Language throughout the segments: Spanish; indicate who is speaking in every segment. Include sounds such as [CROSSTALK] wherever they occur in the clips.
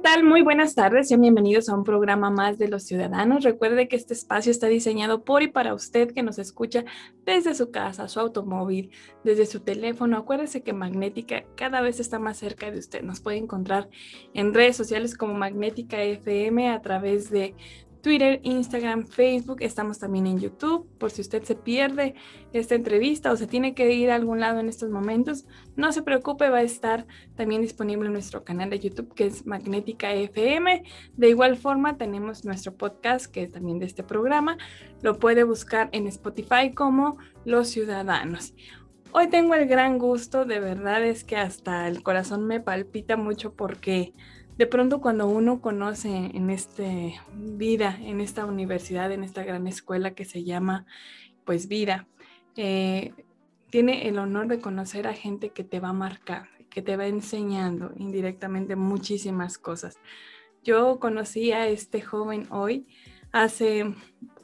Speaker 1: Tal? Muy buenas tardes. Sean bienvenidos a un programa más de los ciudadanos. Recuerde que este espacio está diseñado por y para usted que nos escucha desde su casa, su automóvil, desde su teléfono. Acuérdese que Magnética cada vez está más cerca de usted. Nos puede encontrar en redes sociales como Magnética FM a través de Twitter, Instagram, Facebook. Estamos también en YouTube. Por si usted se pierde esta entrevista o se tiene que ir a algún lado en estos momentos, no se preocupe, va a estar también disponible en nuestro canal de YouTube que es Magnética FM. De igual forma, tenemos nuestro podcast que es también de este programa. Lo puede buscar en Spotify como Los Ciudadanos. Hoy tengo el gran gusto, de verdad es que hasta el corazón me palpita mucho porque de pronto cuando uno conoce en esta vida, en esta universidad, en esta gran escuela que se llama pues vida, eh, tiene el honor de conocer a gente que te va a marcar, que te va enseñando indirectamente muchísimas cosas. Yo conocí a este joven hoy hace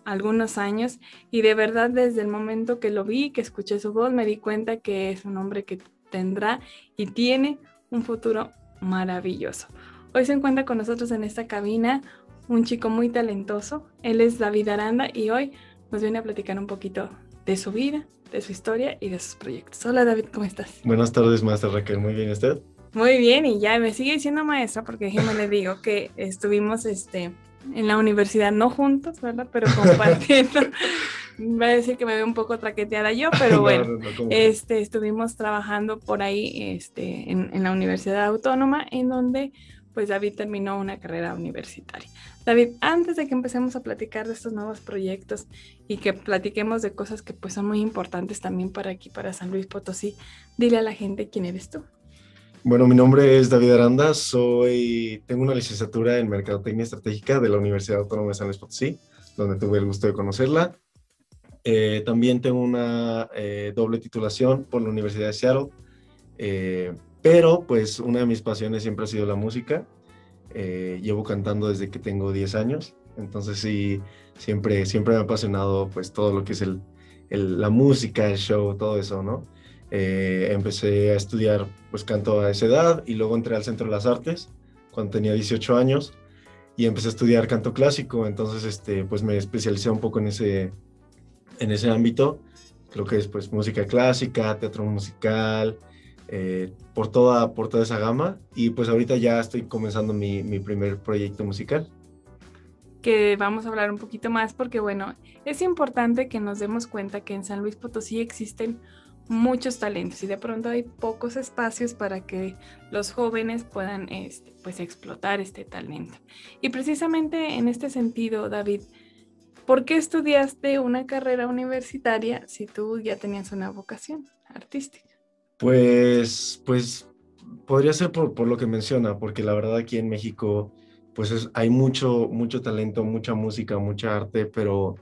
Speaker 1: algunos años y de verdad desde el momento que lo vi, que escuché su voz, me di cuenta que es un hombre que tendrá y tiene un futuro maravilloso. Hoy se encuentra con nosotros en esta cabina un chico muy talentoso. Él es David Aranda y hoy nos viene a platicar un poquito de su vida, de su historia y de sus proyectos. Hola David, ¿cómo estás?
Speaker 2: Buenas tardes, maestra Raquel. Muy bien, ¿usted?
Speaker 1: Muy bien, y ya me sigue diciendo maestra porque déjeme le digo que estuvimos este, en la universidad, no juntos, ¿verdad? Pero [LAUGHS] compartiendo. Va a decir que me veo un poco traqueteada yo, pero bueno, este, estuvimos trabajando por ahí este, en, en la Universidad Autónoma, en donde pues David terminó una carrera universitaria. David, antes de que empecemos a platicar de estos nuevos proyectos y que platiquemos de cosas que pues son muy importantes también para aquí, para San Luis Potosí, dile a la gente quién eres tú.
Speaker 2: Bueno, mi nombre es David Aranda, soy, tengo una licenciatura en Mercadotecnia Estratégica de la Universidad Autónoma de San Luis Potosí, donde tuve el gusto de conocerla. Eh, también tengo una eh, doble titulación por la Universidad de Seattle. Eh, pero pues una de mis pasiones siempre ha sido la música. Eh, llevo cantando desde que tengo 10 años, entonces sí, siempre, siempre me ha apasionado pues todo lo que es el, la música, el show, todo eso, ¿no? Eh, empecé a estudiar pues canto a esa edad y luego entré al Centro de las Artes cuando tenía 18 años y empecé a estudiar canto clásico, entonces este, pues me especialicé un poco en ese, en ese ámbito, creo que es pues música clásica, teatro musical, eh, por, toda, por toda esa gama y pues ahorita ya estoy comenzando mi, mi, primer proyecto musical.
Speaker 1: Que vamos a hablar un poquito más porque bueno, es importante que nos demos cuenta que en San Luis Potosí existen muchos talentos y de pronto hay pocos espacios para que los jóvenes puedan este, pues explotar este talento. Y precisamente en este sentido, David, ¿por qué estudiaste una carrera universitaria si tú ya tenías una vocación artística?
Speaker 2: Pues, pues podría ser por, lo que menciona, porque la verdad aquí en México, pues hay mucho, mucho talento, mucha música, mucha arte, pero,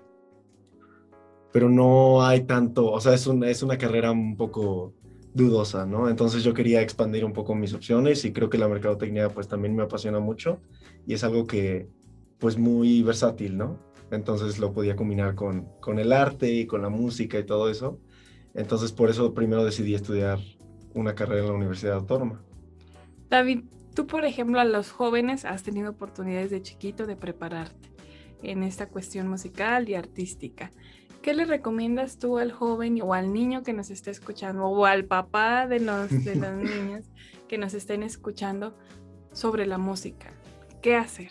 Speaker 2: pero no hay tanto, o sea, es, es una carrera un poco dudosa, ¿no? Entonces yo quería expandir un poco mis opciones y creo que la mercadotecnia pues también me apasiona mucho y es algo que pues muy versátil, ¿no? Entonces lo podía combinar con, con el arte y con la música y todo eso. Entonces, por eso primero decidí estudiar una carrera en la Universidad Autónoma.
Speaker 1: David, tú, por ejemplo, a los jóvenes has tenido oportunidades de chiquito de prepararte en esta cuestión musical y artística. ¿Qué le recomiendas tú al joven o al niño que nos esté escuchando o al papá de los, de [LAUGHS] los niños que nos estén escuchando sobre la música? ¿Qué hacer?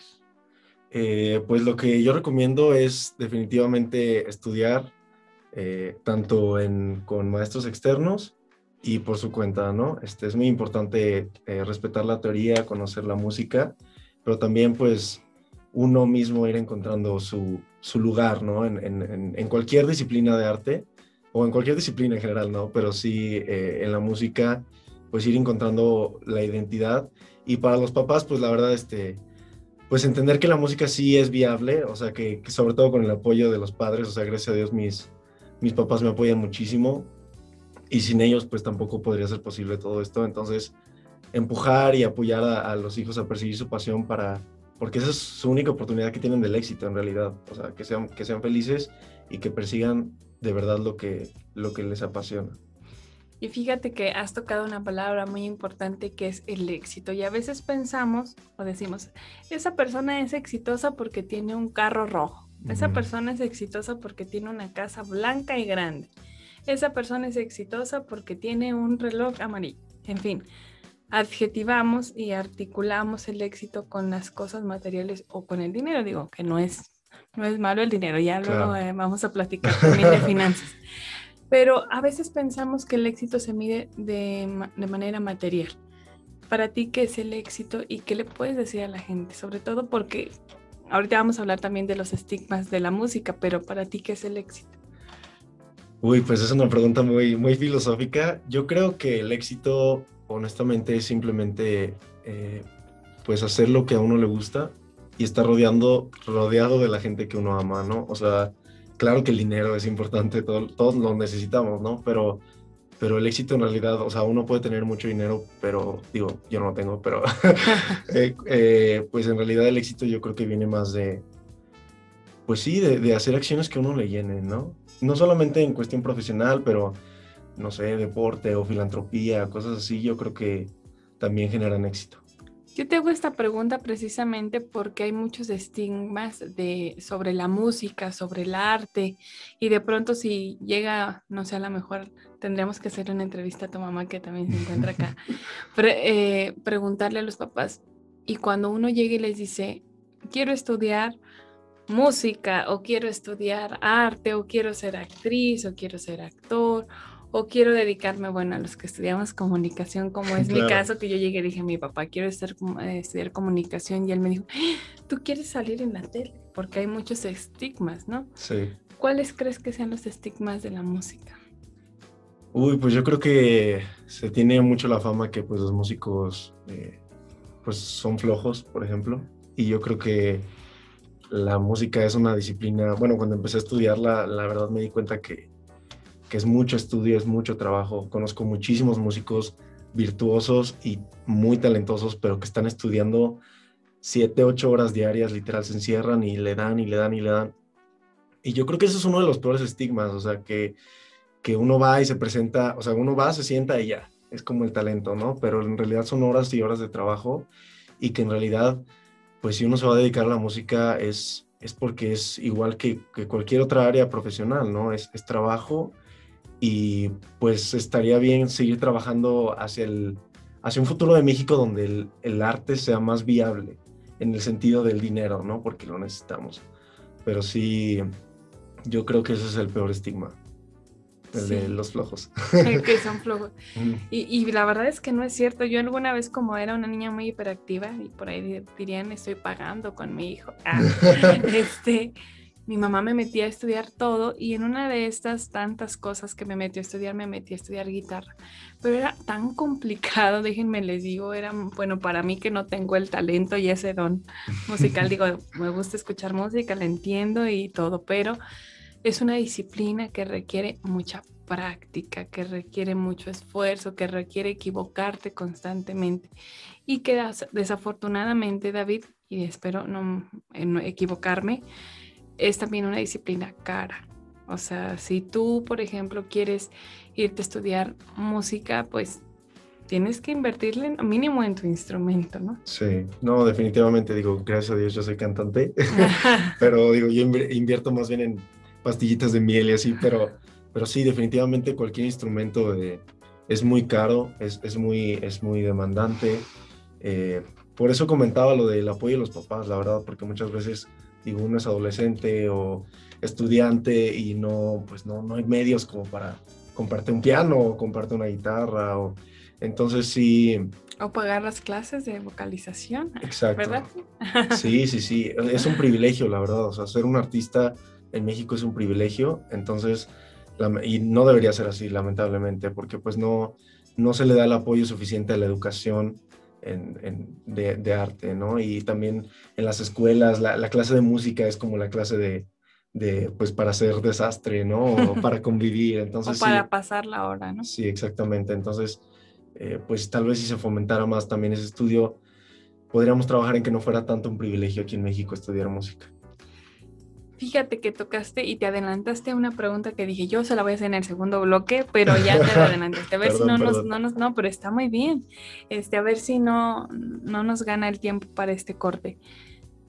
Speaker 2: Eh, pues lo que yo recomiendo es definitivamente estudiar eh, tanto con maestros externos y por su cuenta, ¿no? Este, es muy importante eh, respetar la teoría, conocer la música, pero también pues uno mismo ir encontrando su, lugar, ¿no? En, cualquier disciplina de arte o en cualquier disciplina en general, ¿no? Pero sí eh, en la música, pues ir encontrando la identidad. Y para los papás, pues la verdad, este, pues entender que la música sí es viable, o sea, que, sobre todo con el apoyo de los padres, o sea, gracias a Dios mis, mis papás me apoyan muchísimo y sin ellos pues tampoco podría ser posible todo esto. Entonces, empujar y apoyar a, los hijos a perseguir su pasión para, porque esa es su única oportunidad que tienen del éxito en realidad, o sea, que sean, que sean felices y que persigan de verdad lo que, lo que les apasiona.
Speaker 1: Y fíjate que has tocado una palabra muy importante que es el éxito. Y a veces pensamos o decimos, esa persona es exitosa porque tiene un carro rojo. Esa persona es exitosa porque tiene una casa blanca y grande. Esa persona es exitosa porque tiene un reloj amarillo. En fin, adjetivamos y articulamos el éxito con las cosas materiales o con el dinero. Digo que no es, no es malo el dinero, ya luego eh, vamos a platicar también de finanzas. [LAUGHS] Pero a veces pensamos que el éxito se mide de, manera material. Para ti, ¿qué es el éxito y qué le puedes decir a la gente? Sobre todo porque ahorita vamos a hablar también de los estigmas de la música, pero para ti, ¿qué es el éxito?
Speaker 2: Uy, pues es una pregunta muy, muy filosófica. Yo creo que el éxito, honestamente, es simplemente eh, pues hacer lo que a uno le gusta y estar rodeando, rodeado de la gente que uno ama, ¿no? O sea, claro que el dinero es importante, todos lo necesitamos, ¿no? Pero, pero el éxito en realidad, o sea, uno puede tener mucho dinero, pero digo, yo no lo tengo, pero [LAUGHS] [LAUGHS] eh, eh, pues en realidad el éxito yo creo que viene más de, pues sí, de, hacer acciones que uno le llenen, ¿no? No solamente en cuestión profesional, pero, no sé, deporte o filantropía, cosas así, yo creo que también generan éxito.
Speaker 1: Yo te hago esta pregunta precisamente porque hay muchos estigmas de, sobre la música, sobre el arte, y de pronto si llega, no sé, a lo mejor tendríamos que hacer una entrevista a tu mamá que también se encuentra acá, [LAUGHS] eh, preguntarle a los papás, y cuando uno llega y les dice, quiero estudiar música, o quiero estudiar arte, o quiero ser actriz, o quiero ser actor, o quiero dedicarme, bueno, a los que estudiamos comunicación, como es mi caso, que yo llegué y dije a mi papá, quiero eh, estudiar comunicación, y él me dijo, ¡Ah! tú quieres salir en la tele, porque hay muchos estigmas, ¿no?
Speaker 2: Sí.
Speaker 1: ¿Cuáles crees que sean los estigmas de la música?
Speaker 2: Uy, pues yo creo que se tiene mucho la fama que pues los músicos eh, pues son flojos, por ejemplo, y yo creo que la música es una disciplina, bueno, cuando empecé a estudiarla, la verdad me di cuenta que que es mucho estudio, es mucho trabajo. Conozco muchísimos músicos virtuosos y muy talentosos, pero que están estudiando siete, ocho horas diarias, literal, se encierran y le dan y le dan y le dan. Y yo creo que eso es uno de los peores estigmas, o sea, que, que uno va y se presenta, o sea, uno va, se sienta y ya, es como el talento, ¿no? Pero en realidad son horas y horas de trabajo y que en realidad, pues si uno se va a dedicar a la música es, es porque es igual que, que cualquier otra área profesional, ¿no? Es, es trabajo y pues estaría bien seguir trabajando hacia, el, hacia un futuro de México donde el, el, arte sea más viable en el sentido del dinero, ¿no? Porque lo necesitamos. Pero sí, yo creo que ese es el peor estigma, el de los flojos.
Speaker 1: El que [LAUGHS] son flojos. y, y, la verdad es que no es cierto. Yo alguna vez como era una niña muy hiperactiva y por ahí dirían estoy pagando con mi hijo. Ah, [LAUGHS] este mi mamá me metía a estudiar todo y en una de estas tantas cosas que me metió a estudiar, me metí a estudiar guitarra. Pero era tan complicado, [LAUGHS] déjenme les digo, era, bueno, para mí que no tengo el talento y ese don musical, [LAUGHS] digo, me gusta escuchar música, la entiendo y todo, pero es una disciplina que requiere mucha práctica, que requiere mucho esfuerzo, que requiere equivocarte constantemente y que desafortunadamente, David, y espero no equivocarme, es también una disciplina cara. O sea, si tú, por ejemplo, quieres irte a estudiar música, pues tienes que invertirle mínimo en tu instrumento, ¿no?
Speaker 2: Sí, no, definitivamente digo, gracias a Dios yo soy cantante, [LAUGHS] [LAUGHS] pero digo, yo invierto más bien en pastillitas de miel y así, pero, pero sí, definitivamente cualquier instrumento eh, es muy caro, es, es, muy, es muy demandante. Eh, por eso comentaba lo del apoyo de los papás, la verdad, porque muchas veces digo, uno es adolescente o estudiante y no, pues no, no hay medios como para comprarte un piano o comprarte una guitarra o entonces sí.
Speaker 1: O pagar las clases de vocalización.
Speaker 2: Exacto.
Speaker 1: ¿Verdad? [LAUGHS]
Speaker 2: Sí, sí, sí. Es un privilegio, la verdad. O sea, ser un artista en México es un privilegio. Entonces, y no debería ser así, lamentablemente, porque pues no, no se le da el apoyo suficiente a la educación de, arte, ¿no? Y también en las escuelas, la, clase de música es como la clase de, pues para hacer desastre, ¿no? O [LAUGHS] para convivir, entonces...
Speaker 1: o para pasar la hora, ¿no?
Speaker 2: Sí, exactamente. Entonces, eh, pues tal vez si se fomentara más también ese estudio, podríamos trabajar en que no fuera tanto un privilegio aquí en México estudiar música.
Speaker 1: Fíjate que tocaste y te adelantaste a una pregunta que dije, yo se la voy a hacer en el segundo bloque, pero ya te la adelantaste. A [LAUGHS] ver si no nos, no nos, no, pero está muy bien. Este, a ver si no, no nos gana el tiempo para este corte.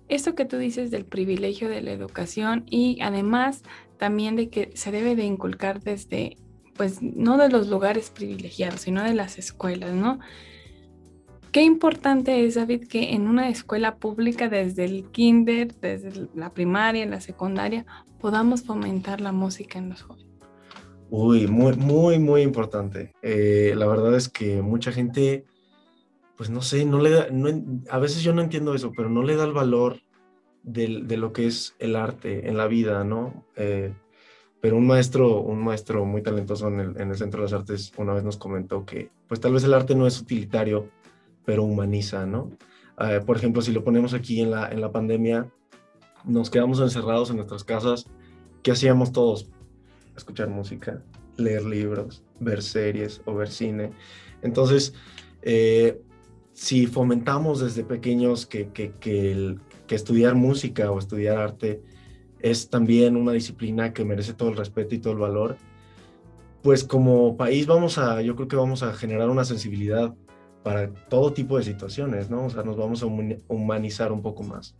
Speaker 1: Esto que tú dices del privilegio de la educación y además también de que se debe de inculcar desde, pues no de los lugares privilegiados, sino de las escuelas, ¿no? Qué importante es, David, que en una escuela pública, desde el kinder, desde la primaria, la secundaria, podamos fomentar la música en los jóvenes.
Speaker 2: Uy, muy, muy, muy importante. Eh, la verdad es que mucha gente, pues no sé, no le da, a veces yo no entiendo eso, pero no le da el valor de, lo que es el arte en la vida, ¿no? Eh, pero un maestro, un maestro muy talentoso en el, en el Centro de las Artes una vez nos comentó que, pues tal vez el arte no es utilitario, pero humaniza, ¿no? Eh, por ejemplo, si lo ponemos aquí en la, en la pandemia, nos quedamos encerrados en nuestras casas, ¿qué hacíamos todos? Escuchar música, leer libros, ver series o ver cine. Entonces, eh, si fomentamos desde pequeños que, que, que, que, estudiar música o estudiar arte es también una disciplina que merece todo el respeto y todo el valor, pues como país vamos a, yo creo que vamos a generar una sensibilidad para todo tipo de situaciones, ¿no? O sea, nos vamos a humanizar un poco más.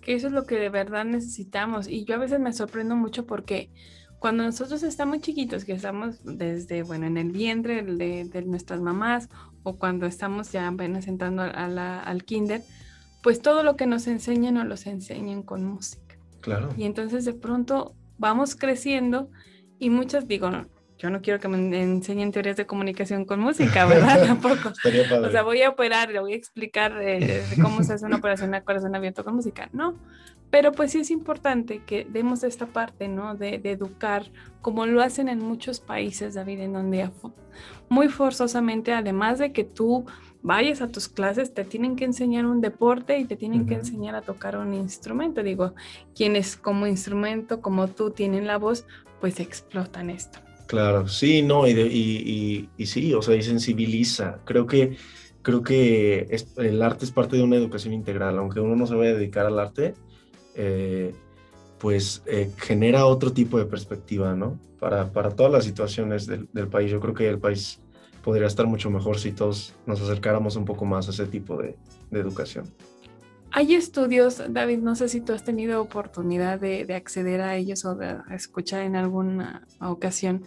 Speaker 1: Que eso es lo que de verdad necesitamos. Y yo a veces me sorprendo mucho porque cuando nosotros estamos chiquitos, que estamos desde, bueno, en el vientre de, nuestras mamás o cuando estamos ya apenas entrando a la, al kinder, pues todo lo que nos enseñan nos los enseñan con música.
Speaker 2: Claro.
Speaker 1: Y entonces de pronto vamos creciendo y muchas, digo, yo no quiero que me enseñen teorías de comunicación con música, ¿verdad? [LAUGHS] Tampoco. o sea, voy a operar, le voy a explicar eh, cómo se hace una operación a corazón abierto con música. No, pero pues sí es importante que demos esta parte, ¿no? De, de, educar, como lo hacen en muchos países, David, en donde muy forzosamente, además de que tú vayas a tus clases, te tienen que enseñar un deporte y te tienen que enseñar a tocar un instrumento. Digo, quienes como instrumento, como tú, tienen la voz, pues explotan esto.
Speaker 2: Claro, sí, no, y, y, y, sí, o sea, y sensibiliza. Creo que, creo que el arte es parte de una educación integral, aunque uno no se vaya a dedicar al arte, eh, pues eh, genera otro tipo de perspectiva, ¿no? Para, para todas las situaciones del, país. Yo creo que el país podría estar mucho mejor si todos nos acercáramos un poco más a ese tipo de, de educación.
Speaker 1: Hay estudios, David, no sé si tú has tenido oportunidad de, acceder a ellos o de escuchar en alguna ocasión,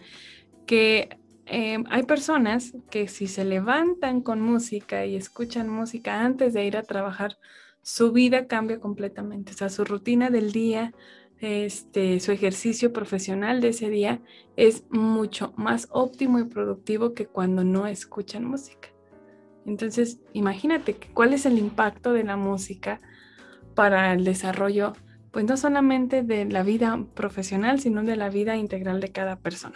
Speaker 1: que eh, hay personas que si se levantan con música y escuchan música antes de ir a trabajar, su vida cambia completamente, o sea, su rutina del día, este, su ejercicio profesional de ese día es mucho más óptimo y productivo que cuando no escuchan música. Entonces, imagínate cuál es el impacto de la música para el desarrollo pues no solamente de la vida profesional, sino de la vida integral de cada persona.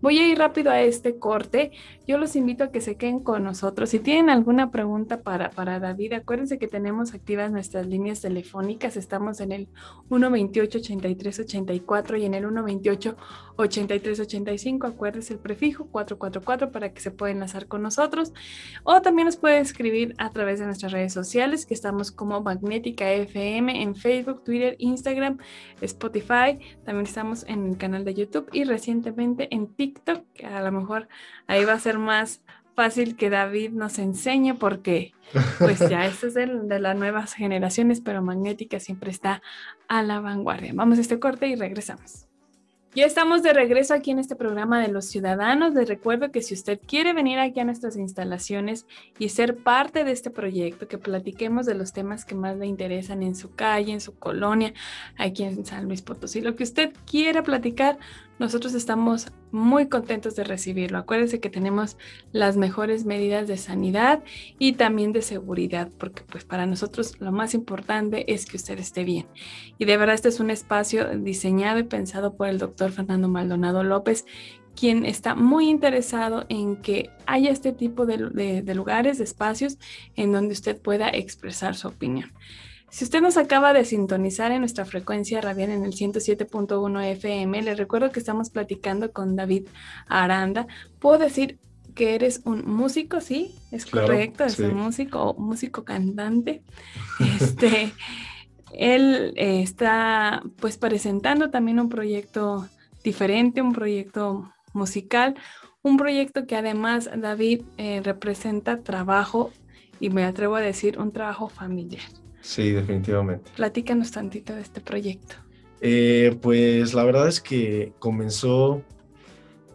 Speaker 1: Voy a ir rápido a este corte. Yo los invito a que se queden con nosotros. Si tienen alguna pregunta para, para David, acuérdense que tenemos activas nuestras líneas telefónicas. Estamos en el 128-8384 y en el 128-8385. Acuérdense el prefijo 444 para que se pueda enlazar con nosotros. O también nos puede escribir a través de nuestras redes sociales, que estamos como Magnética FM en Facebook, Twitter Instagram, Spotify, también estamos en el canal de YouTube y recientemente en TikTok, a lo mejor ahí va a ser más fácil que David nos enseñe porque pues ya esto es de, las nuevas generaciones, pero Magnética siempre está a la vanguardia. Vamos a este corte y regresamos. Ya estamos de regreso aquí en este programa de los ciudadanos. Les recuerdo que si usted quiere venir aquí a nuestras instalaciones y ser parte de este proyecto, que platiquemos de los temas que más le interesan en su calle, en su colonia, aquí en San Luis Potosí, lo que usted quiera platicar, nosotros estamos muy contentos de recibirlo. Acuérdense que tenemos las mejores medidas de sanidad y también de seguridad, porque pues para nosotros lo más importante es que usted esté bien. Y de verdad este es un espacio diseñado y pensado por el doctor Fernando Maldonado López, quien está muy interesado en que haya este tipo de, de lugares, de espacios en donde usted pueda expresar su opinión. Si usted nos acaba de sintonizar en nuestra frecuencia radial en el 107.1 FM, le recuerdo que estamos platicando con David Aranda. Puedo decir que eres un músico, sí, es correcto, es un músico o músico cantante. Este, [LAUGHS] él eh, está pues presentando también un proyecto diferente, un proyecto musical, un proyecto que además David eh, representa trabajo y me atrevo a decir un trabajo familiar.
Speaker 2: Sí, definitivamente.
Speaker 1: Platícanos tantito de este proyecto.
Speaker 2: Eh, pues la verdad es que comenzó,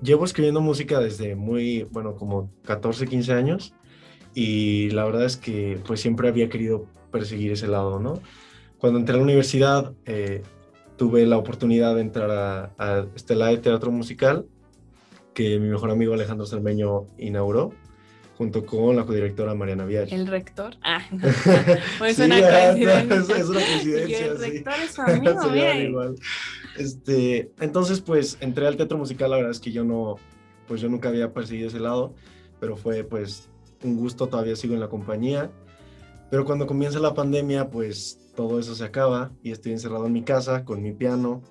Speaker 2: llevo escribiendo música desde muy, bueno, como 14, 15 años y la verdad es que pues siempre había querido perseguir ese lado, ¿no? Cuando entré a la universidad eh, tuve la oportunidad de entrar a, a Estela de Teatro Musical que mi mejor amigo Alejandro Cermeño inauguró junto con la codirectora Mariana Vial.
Speaker 1: ¿El rector? Ah, no. [LAUGHS] Pues es una coincidencia.
Speaker 2: Es, una coincidencia.
Speaker 1: el rector es su [LAUGHS] amigo,
Speaker 2: igual. Este, entonces, pues, entré al teatro musical, la verdad es que yo no, pues yo nunca había perseguido ese lado, pero fue, pues, un gusto, todavía sigo en la compañía. Pero cuando comienza la pandemia, pues, todo eso se acaba y estoy encerrado en mi casa con mi piano,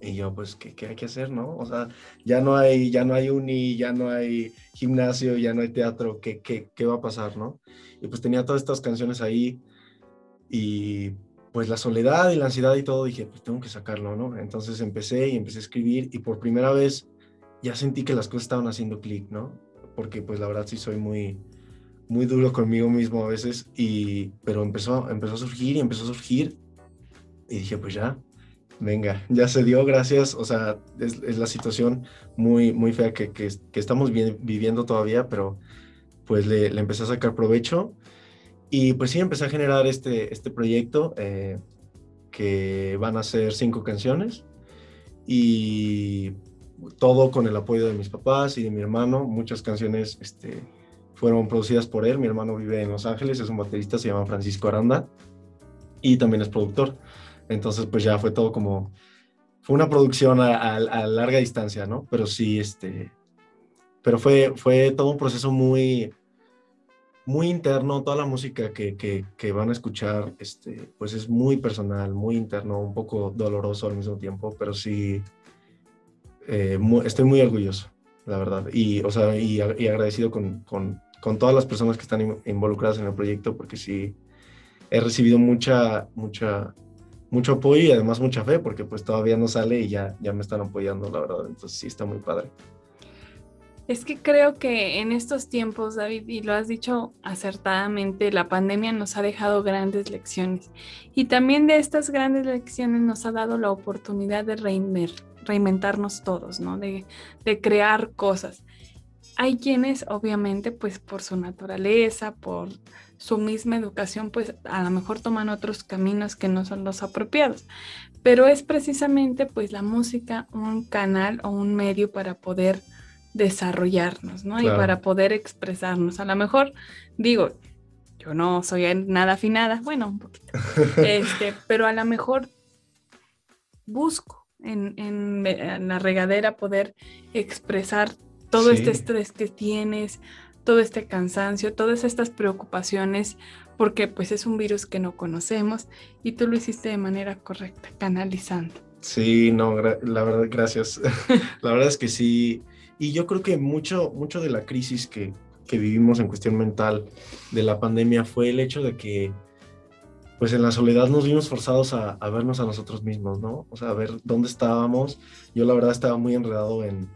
Speaker 2: y yo, pues, ¿qué, ¿qué, hay que hacer, no? O sea, ya no hay, ya no hay uni, ya no hay gimnasio, ya no hay teatro, ¿qué, qué, qué va a pasar, no? Y pues tenía todas estas canciones ahí y pues la soledad y la ansiedad y todo, dije, pues tengo que sacarlo, ¿no? Entonces empecé y empecé a escribir y por primera vez ya sentí que las cosas estaban haciendo clic, ¿no? Porque pues la verdad sí soy muy, muy duro conmigo mismo a veces, y, pero empezó, empezó a surgir y empezó a surgir y dije, pues ya, venga, ya se dio, gracias. O sea, es, la situación muy, muy fea que, estamos viviendo todavía, pero pues le, empecé a sacar provecho. Y pues sí, empecé a generar este, este proyecto eh, que van a ser cinco canciones y todo con el apoyo de mis papás y de mi hermano. Muchas canciones este, fueron producidas por él. Mi hermano vive en Los Ángeles, es un baterista, se llama Francisco Aranda y también es productor. Entonces, pues ya fue todo como, fue una producción a, larga distancia, ¿no? Pero sí, este, pero fue, fue todo un proceso muy, muy interno, toda la música que, que, van a escuchar, este, pues es muy personal, muy interno, un poco doloroso al mismo tiempo, pero sí, eh, estoy muy orgulloso, la verdad, y, o sea, y, agradecido con, con, con, todas las personas que están involucradas en el proyecto, porque sí, he recibido mucha, mucha, mucho apoyo y además mucha fe, porque pues todavía no sale y ya, ya me están apoyando, la verdad. Entonces sí está muy padre.
Speaker 1: Es que creo que en estos tiempos, David, y lo has dicho acertadamente, la pandemia nos ha dejado grandes lecciones. Y también de estas grandes lecciones nos ha dado la oportunidad de reinventarnos todos, ¿no? De, de crear cosas. Hay quienes, obviamente, pues por su naturaleza, por su misma educación, pues a lo mejor toman otros caminos que no son los apropiados. Pero es precisamente pues la música un canal o un medio para poder desarrollarnos, ¿no? Y para poder expresarnos. A lo mejor digo, yo no soy nada afinada, bueno, un poquito, [LAUGHS] este, pero a lo mejor busco en, en, la regadera poder expresar todo este estrés que tienes, todo este cansancio, todas estas preocupaciones, porque pues es un virus que no conocemos y tú lo hiciste de manera correcta, canalizando.
Speaker 2: Sí, no, la verdad, gracias. [LAUGHS] la verdad es que sí. Y yo creo que mucho, mucho de la crisis que, que vivimos en cuestión mental de la pandemia fue el hecho de que pues en la soledad nos vimos forzados a, a, vernos a nosotros mismos, ¿no? O sea, a ver dónde estábamos. Yo la verdad estaba muy enredado en,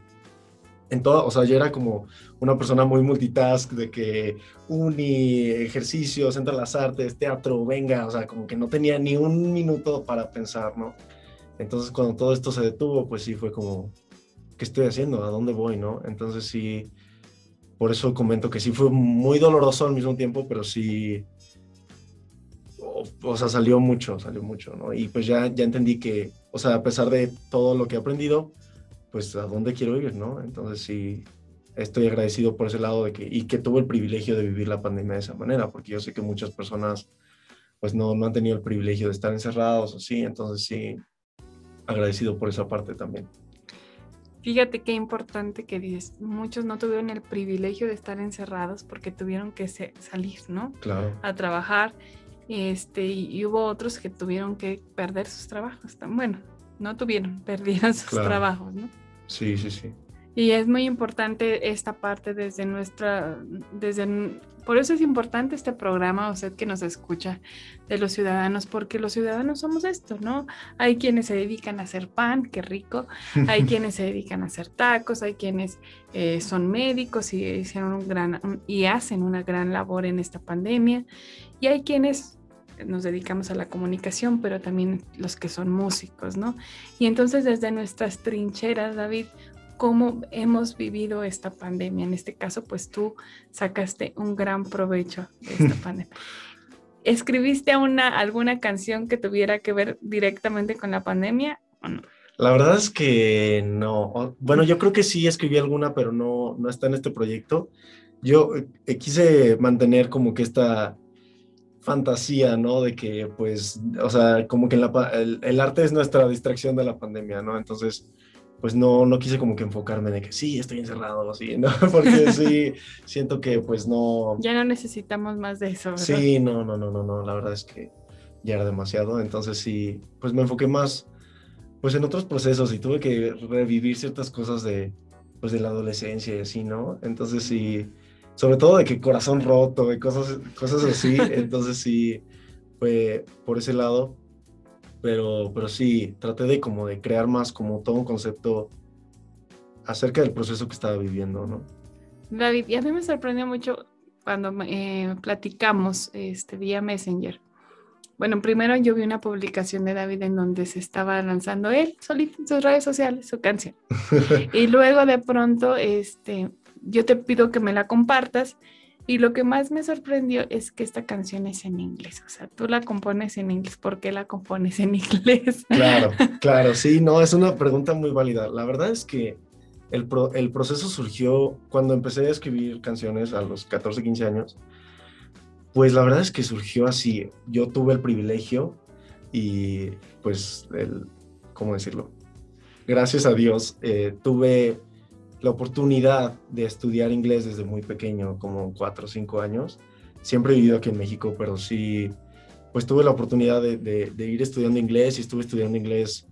Speaker 2: en todo, o sea, yo era como una persona muy multitask de que uni, ejercicios, entre las artes, teatro, venga, o sea, como que no tenía ni un minuto para pensar, ¿no? Entonces cuando todo esto se detuvo, pues sí fue como, ¿qué estoy haciendo? ¿A dónde voy, no? Entonces sí, por eso comento que sí fue muy doloroso al mismo tiempo, pero sí, o, o sea, salió mucho, salió mucho, ¿no? Y pues ya, ya entendí que, o sea, a pesar de todo lo que he aprendido, pues a dónde quiero ir, ¿no? Entonces sí, estoy agradecido por ese lado de que, y que tuve el privilegio de vivir la pandemia de esa manera, porque yo sé que muchas personas pues no, no han tenido el privilegio de estar encerrados o sí, entonces sí, agradecido por esa parte también.
Speaker 1: Fíjate qué importante que dices, muchos no tuvieron el privilegio de estar encerrados porque tuvieron que salir, ¿no?
Speaker 2: Claro.
Speaker 1: A trabajar, este, y, hubo otros que tuvieron que perder sus trabajos. Bueno, no tuvieron, [LAUGHS] perdieron sus trabajos, ¿no?
Speaker 2: Sí, sí, sí.
Speaker 1: Y es muy importante esta parte desde nuestra, desde, por eso es importante este programa, usted que nos escucha, de los ciudadanos, porque los ciudadanos somos esto, ¿no? Hay quienes se dedican a hacer pan, qué rico, hay [LAUGHS] quienes se dedican a hacer tacos, hay quienes eh, son médicos y hicieron un gran, y hacen una gran labor en esta pandemia, y hay quienes nos dedicamos a la comunicación, pero también los que son músicos, ¿no? Y entonces desde nuestras trincheras, David, cómo hemos vivido esta pandemia. En este caso, pues tú sacaste un gran provecho de esta [LAUGHS] pandemia. ¿Escribiste una, alguna canción que tuviera que ver directamente con la pandemia o no?
Speaker 2: La verdad es que no. Bueno, yo creo que sí escribí alguna, pero no, no está en este proyecto. Yo eh, quise mantener como que esta fantasía, ¿no? De que, pues, o sea, como que el, el, arte es nuestra distracción de la pandemia, ¿no? Entonces, pues no, no quise como que enfocarme de que sí, estoy encerrado, así, ¿no? [LAUGHS] Porque sí, siento que pues no...
Speaker 1: Ya no necesitamos más de eso, ¿verdad?
Speaker 2: Sí, no, no, no, no, no, la verdad es que ya era demasiado, entonces sí, pues me enfoqué más pues en otros procesos y tuve que revivir ciertas cosas de, pues de la adolescencia y así, ¿no? Entonces sí, sobre todo de que corazón roto y cosas, cosas así, [LAUGHS] entonces sí, fue por ese lado, pero, pero sí, traté de como de crear más como todo un concepto acerca del proceso que estaba viviendo, ¿no?
Speaker 1: David, y a mí me sorprendió mucho cuando eh, platicamos este, vía Messenger. Bueno, primero yo vi una publicación de David en donde se estaba lanzando él solito en sus redes sociales su canción. [LAUGHS] y luego de pronto, este, yo te pido que me la compartas y lo que más me sorprendió es que esta canción es en inglés. O sea, tú la compones en inglés. ¿Por qué la compones en inglés? [LAUGHS]
Speaker 2: Claro, claro, sí, no, es una pregunta muy válida. La verdad es que el, el proceso surgió cuando empecé a escribir canciones a los 14, 15 años. Pues la verdad es que surgió así. Yo tuve el privilegio y pues el, ¿cómo decirlo? Gracias a Dios eh, tuve la oportunidad de estudiar inglés desde muy pequeño, como cuatro o cinco años. Siempre he vivido aquí en México, pero sí, pues tuve la oportunidad de, ir estudiando inglés y estuve estudiando inglés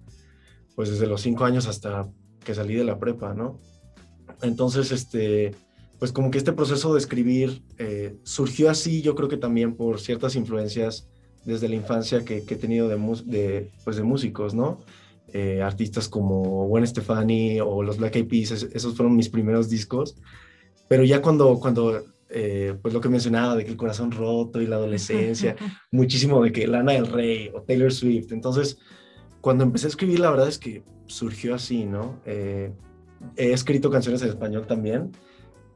Speaker 2: pues desde los cinco años hasta que salí de la prepa, ¿no? Entonces, este, pues como que este proceso de escribir eh, surgió así, yo creo que también por ciertas influencias desde la infancia que, he tenido de, de, pues de músicos, ¿no? Eh, artistas como Gwen Stefani o los Black Eyed Peas, esos fueron mis primeros discos. Pero ya cuando, cuando eh, pues lo que mencionaba de que el corazón roto y la adolescencia, [LAUGHS] muchísimo de que Lana del Rey o Taylor Swift. Entonces, cuando empecé a escribir, la verdad es que surgió así, ¿no? Eh, he escrito canciones en español también,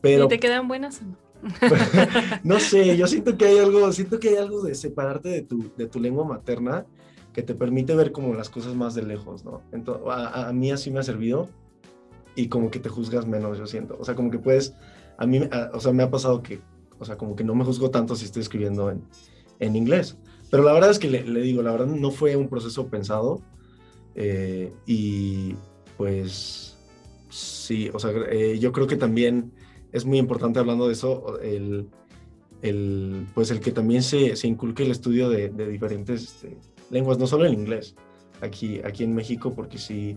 Speaker 2: pero...
Speaker 1: ¿Y te quedan buenas o no? [LAUGHS]
Speaker 2: no sé, yo siento que hay algo, siento que hay algo de separarte de tu, de tu lengua materna que te permite ver como las cosas más de lejos, ¿no? Entonces, a, mí así me ha servido y como que te juzgas menos, yo siento. O sea, como que puedes, a mí, o sea, me ha pasado que, o sea, como que no me juzgo tanto si estoy escribiendo en, en inglés. Pero la verdad es que le, digo, la verdad no fue un proceso pensado eh, y pues sí, o sea, eh, yo creo que también es muy importante hablando de eso, el, el pues el que también se, se inculque el estudio de, de diferentes... Este, lenguas, no solo el inglés, aquí, aquí en México, porque sí,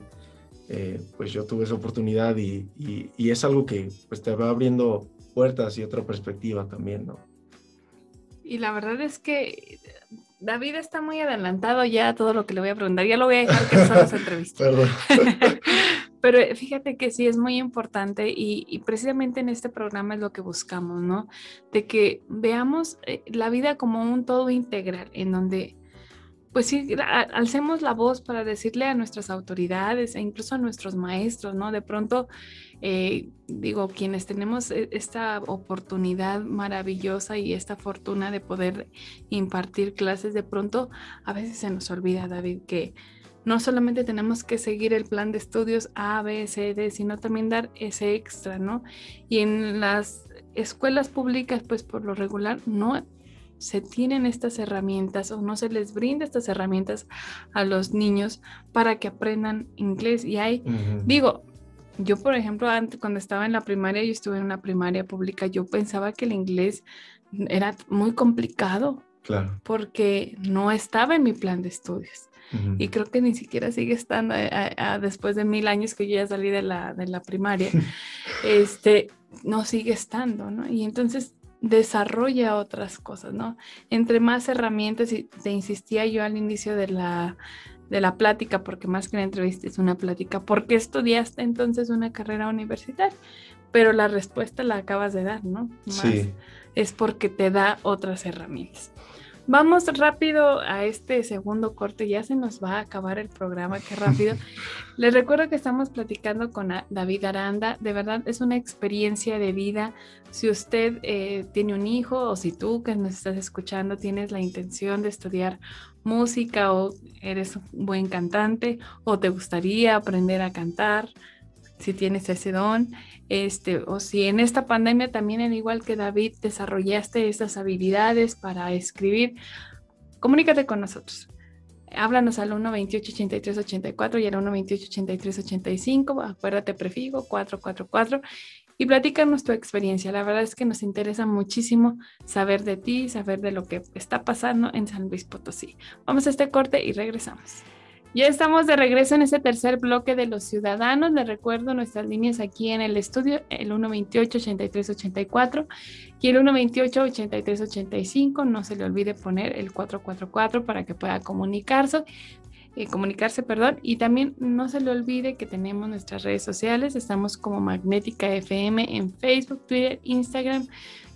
Speaker 2: eh, pues yo tuve esa oportunidad y, y, es algo que pues te va abriendo puertas y otra perspectiva también, ¿no?
Speaker 1: Y la verdad es que David está muy adelantado ya a todo lo que le voy a preguntar, ya lo voy a dejar que solo se [LAUGHS] entrevista. Perdón. [LAUGHS] Pero fíjate que sí es muy importante y, y, precisamente en este programa es lo que buscamos, ¿no? De que veamos eh, la vida como un todo integral, en donde pues sí, alcemos la voz para decirle a nuestras autoridades e incluso a nuestros maestros, ¿no? De pronto, eh, digo, quienes tenemos e, esta oportunidad maravillosa y esta fortuna de poder impartir clases, de pronto a veces se nos olvida, David, que no solamente tenemos que seguir el plan de estudios A, B, C, D, sino también dar ese extra, ¿no? Y en las escuelas públicas, pues por lo regular, no se tienen estas herramientas o no se les brinda estas herramientas a los niños para que aprendan inglés. Y hay, digo, yo, por ejemplo, antes, cuando estaba en la primaria, yo estuve en una primaria pública, yo pensaba que el inglés era muy complicado.
Speaker 2: Claro.
Speaker 1: Porque no estaba en mi plan de estudios. Y creo que ni siquiera sigue estando eh, después de mil años que yo ya salí de la, de la primaria. [LAUGHS] este, no sigue estando, ¿no? Y entonces desarrolla otras cosas, ¿no? Entre más herramientas, y te insistía yo al inicio de la, de la plática, porque más que una entrevista es una plática, ¿por qué estudiaste entonces una carrera universitaria? Pero la respuesta la acabas de dar, ¿no?
Speaker 2: sí.
Speaker 1: Es porque te da otras herramientas. Vamos rápido a este segundo corte, ya se nos va a acabar el programa, qué rápido. [LAUGHS] Les recuerdo que estamos platicando con David Aranda, de verdad es una experiencia de vida. Si usted eh, tiene un hijo o si tú que nos estás escuchando tienes la intención de estudiar música o eres un buen cantante o te gustaría aprender a cantar, si tienes ese don, este, o si en esta pandemia también, al igual que David, desarrollaste estas habilidades para escribir, comunícate con nosotros. Háblanos al 1 28 83 84 y al 1 28 83 85, acuérdate prefijo 444 y platícanos tu experiencia. La verdad es que nos interesa muchísimo saber de ti, saber de lo que está pasando en San Luis Potosí. Vamos a este corte y regresamos. Ya estamos de regreso en este tercer bloque de los ciudadanos. Les recuerdo nuestras líneas aquí en el estudio, el 128-8384 y el 128-8385. No se le olvide poner el 444 para que pueda comunicarse. Eh, comunicarse, perdón, y también no se le olvide que tenemos nuestras redes sociales, estamos como Magnética FM en Facebook, Twitter, Instagram,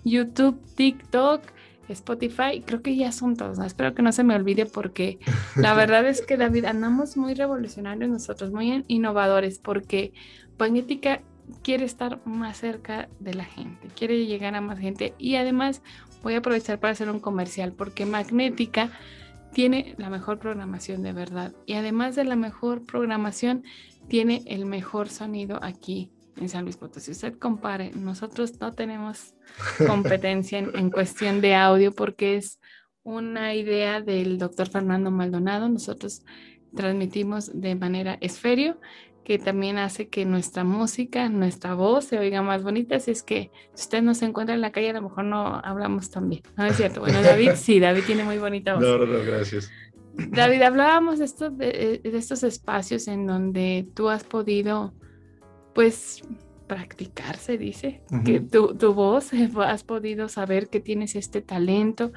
Speaker 1: YouTube, TikTok, Spotify, creo que ya son todos, espero que no se me olvide porque la [LAUGHS] verdad es que David andamos muy revolucionarios nosotros, muy innovadores porque Magnética quiere estar más cerca de la gente, quiere llegar a más gente. Y además voy a aprovechar para hacer un comercial porque Magnética tiene la mejor programación de verdad. Y además de la mejor programación tiene el mejor sonido aquí en San Luis Potosí. Usted compare, nosotros no tenemos competencia en, cuestión de audio porque es una idea del doctor Fernando Maldonado. Nosotros transmitimos de manera esferio, que también hace que nuestra música, nuestra voz se oiga más bonita. Así es que si usted nos encuentra en la calle, a lo mejor no hablamos tan bien. ¿No es cierto? Bueno, David, [LAUGHS] sí, David tiene muy bonita voz.
Speaker 2: No, no, no, gracias.
Speaker 1: David, hablábamos de, esto, de, de estos espacios en donde tú has podido pues practicar, se dice, que tu, tu, voz eh, has podido saber que tienes este talento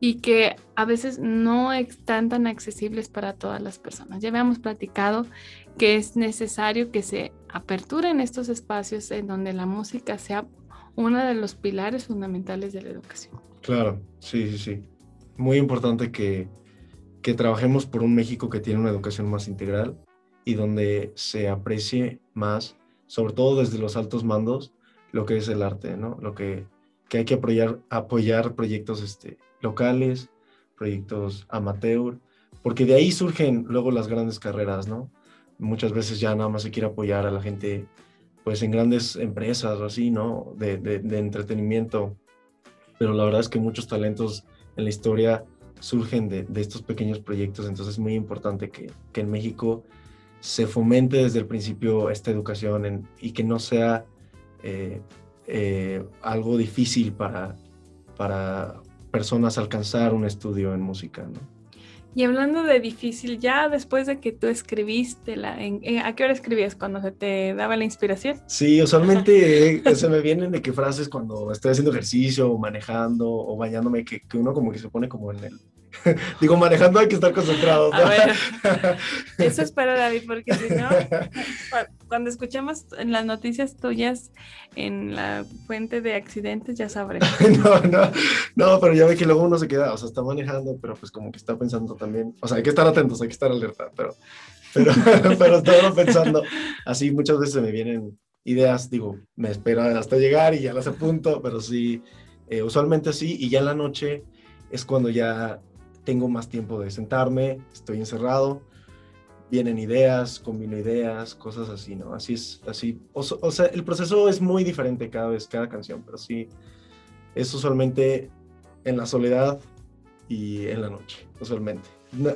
Speaker 1: y que a veces no están tan accesibles para todas las personas. Ya habíamos platicado que es necesario que se aperturen estos espacios en donde la música sea uno de los pilares fundamentales de la educación.
Speaker 2: Claro, sí, sí, sí. Muy importante que, que trabajemos por un México que tiene una educación más integral y donde se aprecie más, sobre todo desde los altos mandos, lo que es el arte, ¿no? Lo que, que hay que apoyar, apoyar proyectos este, locales, proyectos amateur, porque de ahí surgen luego las grandes carreras, ¿no? Muchas veces ya nada más se quiere apoyar a la gente, pues en grandes empresas o así, ¿no? De, de, entretenimiento, pero la verdad es que muchos talentos en la historia surgen de, de estos pequeños proyectos, entonces es muy importante que, que en México se fomente desde el principio esta educación y que no sea eh, eh, algo difícil para, para personas alcanzar un estudio en música. ¿no?
Speaker 1: Y hablando de difícil, ya después de que tú escribiste, la, ¿a qué hora escribías? ¿Cuando se te daba la inspiración?
Speaker 2: Sí, usualmente eh, [LAUGHS] se me vienen de que frases cuando estoy haciendo ejercicio o manejando o bañándome, que, que uno como que se pone como en el, [LAUGHS] Digo, manejando hay que estar concentrado.
Speaker 1: A ver, [LAUGHS] eso espero, David, porque si no, [LAUGHS] cuando escuchamos en las noticias tuyas en la fuente de accidentes, ya sabremos.
Speaker 2: No, no, no, pero ya ve que luego uno se queda, o sea, está manejando, pero pues como que está pensando también, o sea, hay que estar atentos, hay que estar alerta, pero, pero, pero todo pensando, así muchas veces me vienen ideas, digo, me espero hasta llegar y ya las apunto, pero sí, eh, usualmente así, y ya en la noche es cuando ya tengo más tiempo de sentarme, estoy encerrado, vienen ideas, combino ideas, cosas así, ¿no? Así es, así, o, sea, el proceso es muy diferente cada vez, cada canción, pero sí, es usualmente en la soledad y en la noche, usualmente.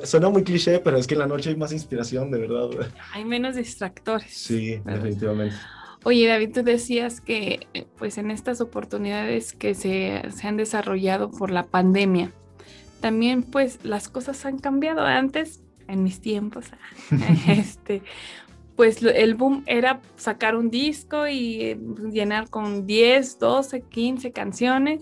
Speaker 2: suena muy cliché, pero es que en la noche hay más inspiración, de verdad.
Speaker 1: Hay menos distractores.
Speaker 2: Sí, definitivamente.
Speaker 1: Oye, David, tú decías que eh, pues en estas oportunidades que se, se, han desarrollado por la pandemia, también pues las cosas han cambiado. Antes, en mis tiempos, [LAUGHS] este, pues el boom era sacar un disco y eh, llenar con 10, 12, 15 canciones.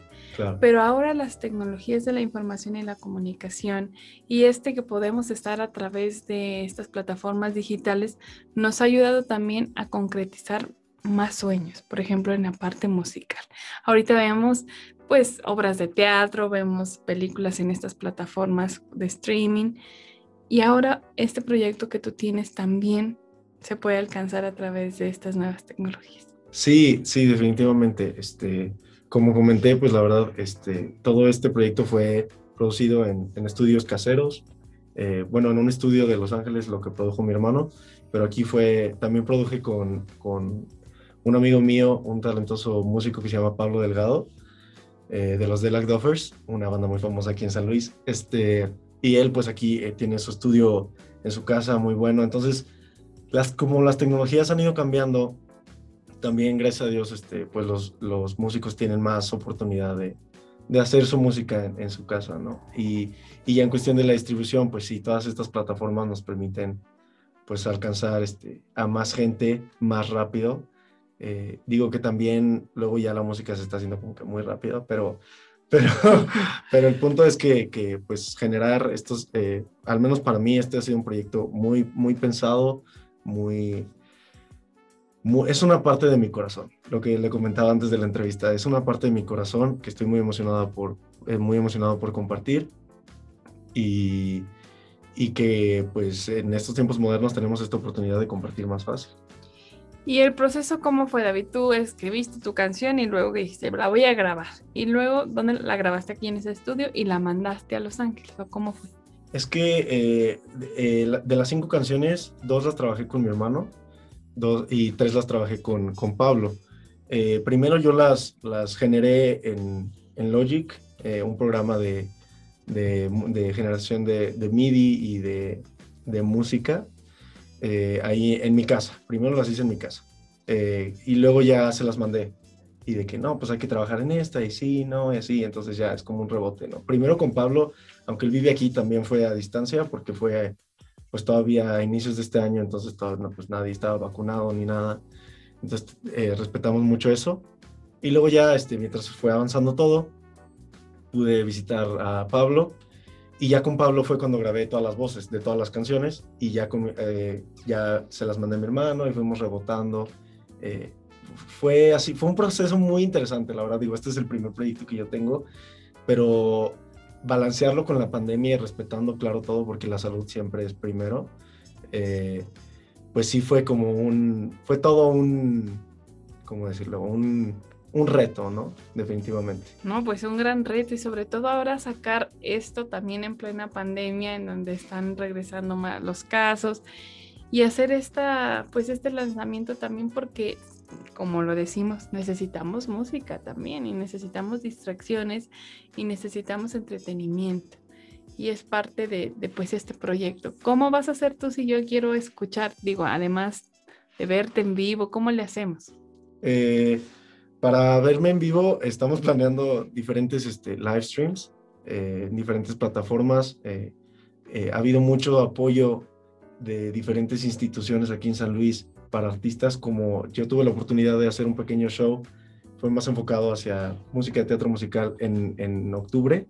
Speaker 1: Pero ahora las tecnologías de la información y la comunicación y este que podemos estar a través de estas plataformas digitales nos ha ayudado también a concretizar más sueños, por ejemplo, en la parte musical. Ahorita vemos pues obras de teatro, vemos películas en estas plataformas de streaming y ahora este proyecto que tú tienes también se puede alcanzar a través de estas nuevas tecnologías.
Speaker 2: Sí, sí, definitivamente. Este, como comenté, pues la verdad, este, todo este proyecto fue producido en, estudios caseros. Eh, bueno, en un estudio de Los Ángeles, lo que produjo mi hermano, pero aquí fue, también produje con, con un amigo mío, un talentoso músico que se llama Pablo Delgado, eh, de los Delac Duffers, una banda muy famosa aquí en San Luis. Este, y él pues aquí eh, tiene su estudio en su casa muy bueno. Entonces, las, como las tecnologías han ido cambiando, también gracias a Dios, este, pues los, los músicos tienen más oportunidad de, de hacer su música en, su casa, ¿no? Y, y, ya en cuestión de la distribución, pues sí, todas estas plataformas nos permiten pues alcanzar este, a más gente más rápido. Eh, digo que también luego ya la música se está haciendo como que muy rápido, pero [LAUGHS] pero, pero el punto es que, que pues generar estos, eh, al menos para mí, este ha sido un proyecto muy, muy pensado, muy, es una parte de mi corazón, lo que le comentaba antes de la entrevista, es una parte de mi corazón que estoy muy emocionado por, eh, muy emocionado por compartir y, y que pues en estos tiempos modernos tenemos esta oportunidad de compartir más fácil.
Speaker 1: ¿Y el proceso cómo fue, David? Tú escribiste tu canción y luego dijiste, la voy a grabar. Y luego, ¿dónde la grabaste aquí en ese estudio y la mandaste a Los Ángeles? ¿O cómo fue?
Speaker 2: Es que eh, eh, de las cinco canciones, dos las trabajé con mi hermano dos, y tres las trabajé con, con Pablo. Eh, primero yo las, las generé en, en Logic, un programa de, de, generación de, de, MIDI y de música eh, ahí en mi casa. Primero las hice en mi casa. Eh, y luego ya se las mandé. Y de que no, pues hay que trabajar en esta, y sí, no, y así. Entonces ya es como un rebote, ¿no? Primero con Pablo, aunque él vive aquí, también fue a distancia, porque fue pues todavía a inicios de este año, entonces no, pues nadie estaba vacunado ni nada. Entonces eh, respetamos mucho eso. Y luego ya, este, mientras fue avanzando todo, pude visitar a Pablo y ya con Pablo fue cuando grabé todas las voces de todas las canciones y ya, con, eh, ya se las mandé a mi hermano y fuimos rebotando. Eh, fue así, fue un proceso muy interesante, la verdad. Digo, este es el primer proyecto que yo tengo, pero balancearlo con la pandemia y respetando, claro, todo, porque la salud siempre es primero, eh, pues sí fue como un, fue todo un, ¿cómo decirlo? Un, un reto, ¿no? Definitivamente.
Speaker 1: No, pues un gran reto y sobre todo ahora sacar esto también en plena pandemia en donde están regresando más los casos y hacer esta, pues este lanzamiento también porque, como lo decimos, necesitamos música también y necesitamos distracciones y necesitamos entretenimiento y es parte de, de pues este proyecto. ¿Cómo vas a hacer tú si yo quiero escuchar? Digo, además de verte en vivo, ¿cómo le hacemos?
Speaker 2: Eh, para verme en vivo, estamos planeando diferentes este, live streams eh, en diferentes plataformas. Eh, eh, ha habido mucho apoyo de diferentes instituciones aquí en San Luis para artistas, como yo tuve la oportunidad de hacer un pequeño show, fue más enfocado hacia música de teatro musical en, en octubre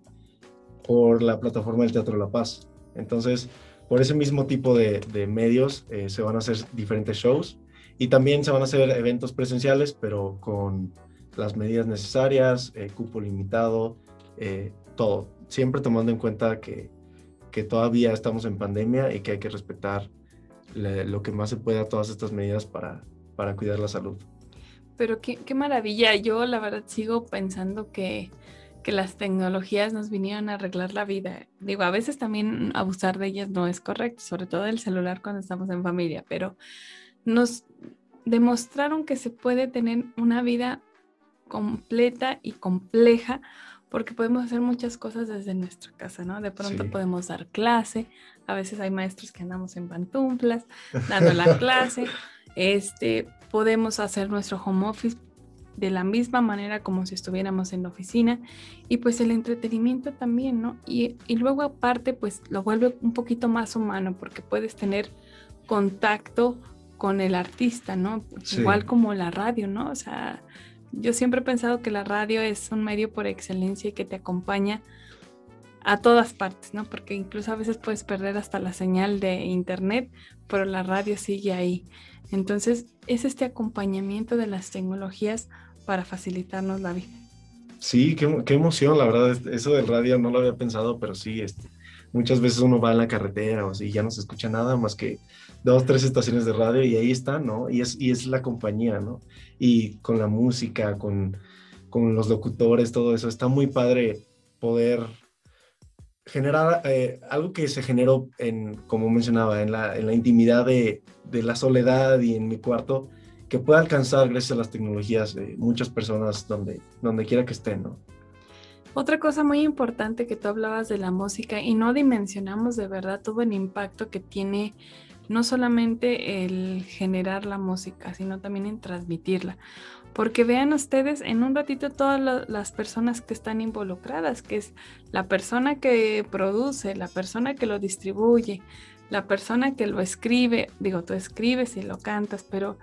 Speaker 2: por la plataforma del Teatro La Paz. Entonces, por ese mismo tipo de, de medios se van a hacer diferentes shows y también se van a hacer eventos presenciales, pero con las medidas necesarias, eh, cupo limitado, eh, todo. Siempre tomando en cuenta que, que, todavía estamos en pandemia y que hay que respetar lo que más se pueda todas estas medidas para, para cuidar la salud.
Speaker 1: Pero qué, qué maravilla. Yo la verdad sigo pensando que, que las tecnologías nos vinieron a arreglar la vida. Digo, a veces también abusar de ellas no es correcto, sobre todo el celular cuando estamos en familia, pero nos demostraron que se puede tener una vida completa y compleja porque podemos hacer muchas cosas desde nuestra casa, ¿no? De pronto podemos dar clase, a veces hay maestros que andamos en pantuflas dando la [LAUGHS] clase, este, podemos hacer nuestro home office de la misma manera como si estuviéramos en la oficina y pues el entretenimiento también, ¿no? Y, y luego aparte pues lo vuelve un poquito más humano porque puedes tener contacto con el artista, ¿no? Igual como la radio, ¿no? O sea, yo siempre he pensado que la radio es un medio por excelencia y que te acompaña a todas partes, ¿no? Porque incluso a veces puedes perder hasta la señal de internet, pero la radio sigue ahí. Entonces, es este acompañamiento de las tecnologías para facilitarnos la vida.
Speaker 2: Sí, qué, emoción, la verdad, eso del radio no lo había pensado, pero sí, este, muchas veces uno va en la carretera o ya no se escucha nada más que dos, tres estaciones de radio y ahí está, ¿no? Y es, y es la compañía, ¿no? Y con la música, con, con los locutores, todo eso, está muy padre poder generar eh, algo que se generó en, como mencionaba, en la, en la intimidad de, de, la soledad y en mi cuarto, que pueda alcanzar gracias a las tecnologías muchas personas donde, donde quiera que estén, ¿no?
Speaker 1: Otra cosa muy importante que tú hablabas de la música y no dimensionamos de verdad todo el impacto que tiene no solamente el generar la música, sino también en transmitirla. Porque vean ustedes en un ratito todas las personas que están involucradas, que es la persona que produce, la persona que lo distribuye, la persona que lo escribe, digo, tú escribes y lo cantas, pero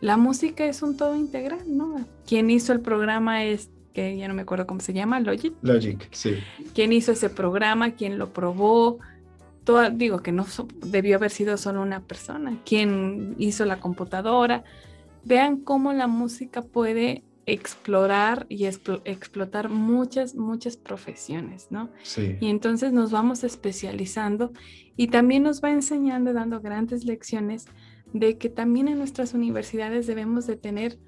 Speaker 1: la música es un todo integral, ¿no? Quien hizo el programa es, que ya no me acuerdo cómo se llama, Logic.
Speaker 2: Logic, sí.
Speaker 1: ¿Quién hizo ese programa? ¿Quién lo probó? digo que no debió haber sido solo una persona, quien hizo la computadora. Vean cómo la música puede explorar y explotar muchas, muchas profesiones, ¿no?
Speaker 2: Sí.
Speaker 1: Y entonces nos vamos especializando y también nos va enseñando, dando grandes lecciones de que también en nuestras universidades debemos de tener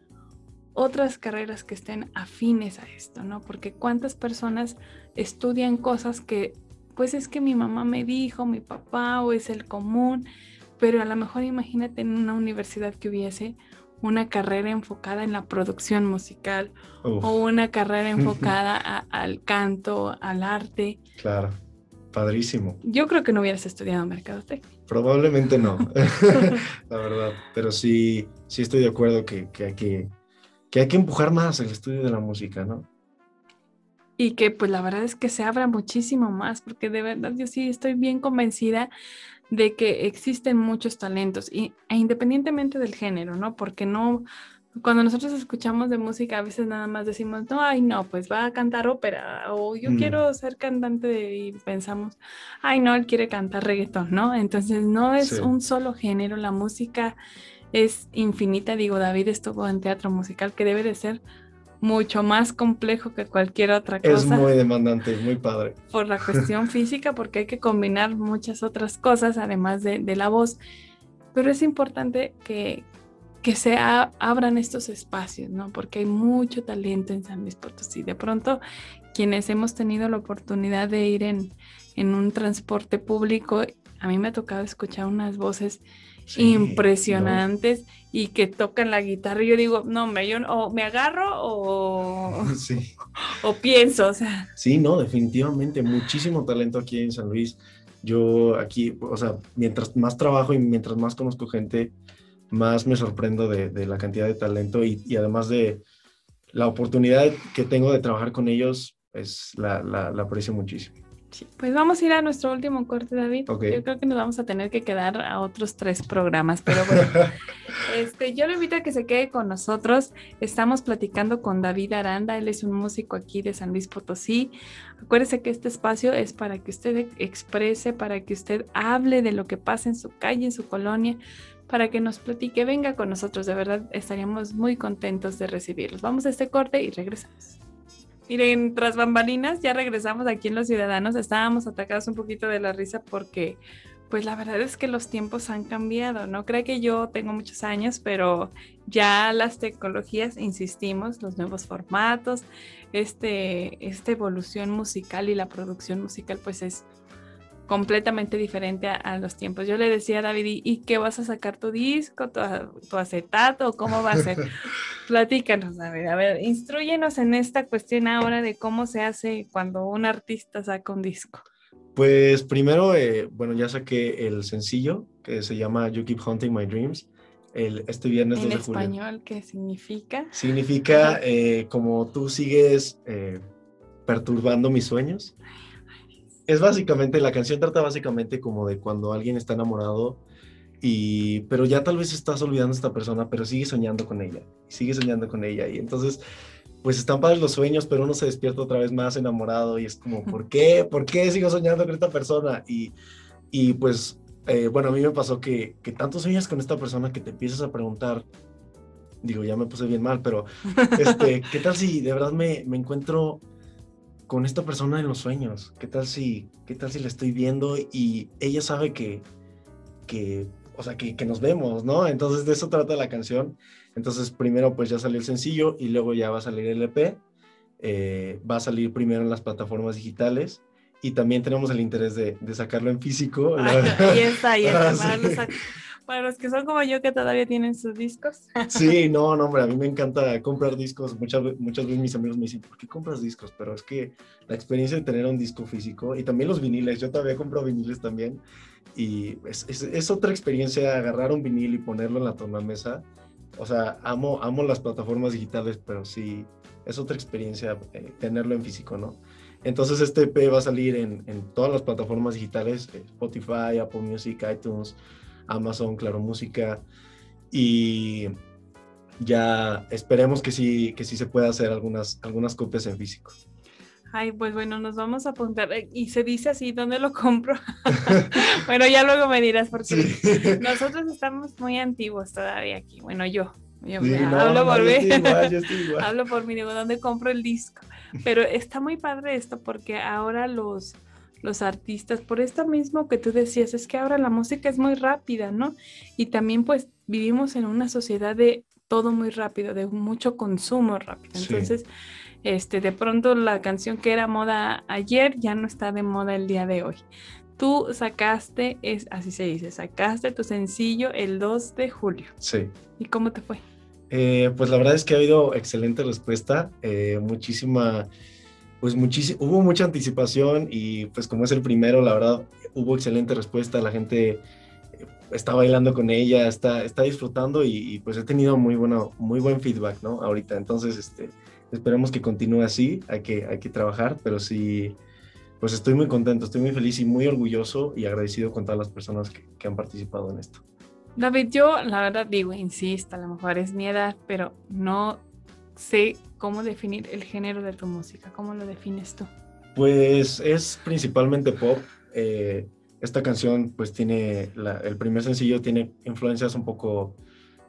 Speaker 1: otras carreras que estén afines a esto, ¿no? Porque cuántas personas estudian cosas que pues es que mi mamá me dijo, mi papá o es el común, pero a lo mejor imagínate en una universidad que hubiese una carrera enfocada en la producción musical o una carrera [LAUGHS] enfocada al canto, al arte.
Speaker 2: Claro, padrísimo.
Speaker 1: Yo creo que no hubieras estudiado mercadotecnia.
Speaker 2: Probablemente no, [LAUGHS] la [LAUGHS] verdad, pero sí, sí estoy de acuerdo que, que, hay que, que hay que empujar más el estudio de la música, ¿no?
Speaker 1: y que pues la verdad es que se abra muchísimo más, porque de verdad yo sí estoy bien convencida de que existen muchos talentos, y, e independientemente del género, ¿no? Porque no, cuando nosotros escuchamos de música a veces nada más decimos, no, ay, no, pues va a cantar ópera, o yo mm. quiero ser cantante y pensamos, ay, no, él quiere cantar reggaetón, ¿no? Entonces no es un solo género, la música es infinita, digo, David estuvo en teatro musical, que debe de ser mucho más complejo que cualquier otra cosa.
Speaker 2: Es muy demandante, muy padre.
Speaker 1: Por la cuestión [LAUGHS] física, porque hay que combinar muchas otras cosas, además de, la voz. Pero es importante que, que se abran estos espacios, ¿no? Porque hay mucho talento en San Luis Potosí. De pronto, quienes hemos tenido la oportunidad de ir en, en un transporte público, a mí me ha tocado escuchar unas voces impresionantes y que tocan la guitarra. Y yo digo, no, me, yo o me agarro o, [LAUGHS] o pienso. O sea.
Speaker 2: Sí, no, definitivamente, muchísimo talento aquí en San Luis. Yo aquí, o sea, mientras más trabajo y mientras más conozco gente, más me sorprendo de, la cantidad de talento y, y, además de la oportunidad que tengo de trabajar con ellos, es la, la, la aprecio muchísimo
Speaker 1: pues vamos a ir a nuestro último corte, David. Yo creo que nos vamos a tener que quedar a otros tres programas, pero bueno, [LAUGHS] este, yo le invito a que se quede con nosotros. Estamos platicando con David Aranda, él es un músico aquí de San Luis Potosí. Acuérdese que este espacio es para que usted exprese, para que usted hable de lo que pasa en su calle, en su colonia, para que nos platique. Venga con nosotros, de verdad estaríamos muy contentos de recibirlos. Vamos a este corte y regresamos. Miren, tras bambalinas, ya regresamos aquí en Los Ciudadanos. Estábamos atacados un poquito de la risa porque, pues la verdad es que los tiempos han cambiado. No creo que yo tengo muchos años, pero ya las tecnologías, insistimos, los nuevos formatos, este, esta evolución musical y la producción musical, pues es completamente diferente a, los tiempos. Yo le decía a David, ¿y qué vas a sacar tu disco, tu, acetato, cómo va a ser? [LAUGHS] Platícanos, David, a ver, instruyenos en esta cuestión ahora de cómo se hace cuando un artista saca un disco.
Speaker 2: Pues primero, eh, bueno, ya saqué el sencillo que se llama You Keep Hunting My Dreams. El, este viernes 2 de
Speaker 1: julio. ¿En español qué significa?
Speaker 2: Significa eh, como tú sigues eh, perturbando mis sueños es básicamente, la canción trata básicamente como de cuando alguien está enamorado y, pero ya tal vez estás olvidando a esta persona, pero sigue soñando con ella, sigue soñando con ella y entonces, pues están padres los sueños, pero uno se despierta otra vez más enamorado y es como, ¿por qué? ¿Por qué sigo soñando con esta persona? Y, y pues, eh, bueno, a mí me pasó que, que tanto sueñas con esta persona que te empiezas a preguntar, digo, ya me puse bien mal, pero, este, [LAUGHS] ¿qué tal si de verdad me, me encuentro con esta persona en los sueños? ¿Qué tal si, qué tal si la estoy viendo y ella sabe que, que o sea, que, que, nos vemos, ¿no? Entonces de eso trata la canción. Entonces primero pues ya salió el sencillo y luego ya va a salir el EP. Eh, va a salir primero en las plataformas digitales y también tenemos el interés de, de sacarlo en físico.
Speaker 1: ahí está, ahí está. [LAUGHS] Para los que son como yo que todavía tienen sus discos.
Speaker 2: Sí, no, no, hombre, a mí me encanta comprar discos. Muchas, muchas veces mis amigos me dicen, ¿por qué compras discos? Pero es que la experiencia de tener un disco físico y también los viniles, yo todavía compro viniles también. Y es, es, otra experiencia agarrar un vinil y ponerlo en la tornamesa. O sea, amo, amo las plataformas digitales, pero sí, es otra experiencia eh, tenerlo en físico, ¿no? Entonces este EP va a salir en, en todas las plataformas digitales, eh, Spotify, Apple Music, iTunes, Amazon, Claro Música y ya esperemos que sí, que sí se pueda hacer algunas, algunas copias en físico.
Speaker 1: Ay, pues bueno, nos vamos a apuntar. Eh, y se dice así, ¿dónde lo compro? [LAUGHS] bueno, ya luego me dirás, porque nosotros estamos muy antiguos todavía aquí. Bueno, yo. hablo, por mí. [LAUGHS] hablo por mí, digo, ¿dónde compro el disco? Pero está muy padre esto porque ahora los, los artistas, por esto mismo que tú decías, es que ahora la música es muy rápida, ¿no? Y también pues vivimos en una sociedad de todo muy rápido, de mucho consumo rápido. Entonces, este, de pronto la canción que era moda ayer ya no está de moda el día de hoy. Tú sacaste, es así se dice, sacaste tu sencillo el 2 de julio.
Speaker 2: Sí.
Speaker 1: ¿Y cómo te fue?
Speaker 2: Eh, pues la verdad es que ha habido excelente respuesta, eh, muchísima pues muchísimo, hubo mucha anticipación y pues como es el primero, la verdad, hubo excelente respuesta, la gente eh, está bailando con ella, está, está disfrutando y, pues he tenido muy, bueno, muy buen feedback, ¿no? Ahorita, entonces, este, esperemos que continúe así, hay que, hay que trabajar, pero sí, pues estoy muy contento, estoy muy feliz y muy orgulloso y agradecido con todas las personas que, que han participado en esto.
Speaker 1: David, yo la verdad digo, insisto, a lo mejor es mi edad, pero no sé cómo definir el género de tu música. ¿Cómo lo defines tú?
Speaker 2: Pues es principalmente pop. Eh, esta canción pues tiene, el primer sencillo tiene influencias un poco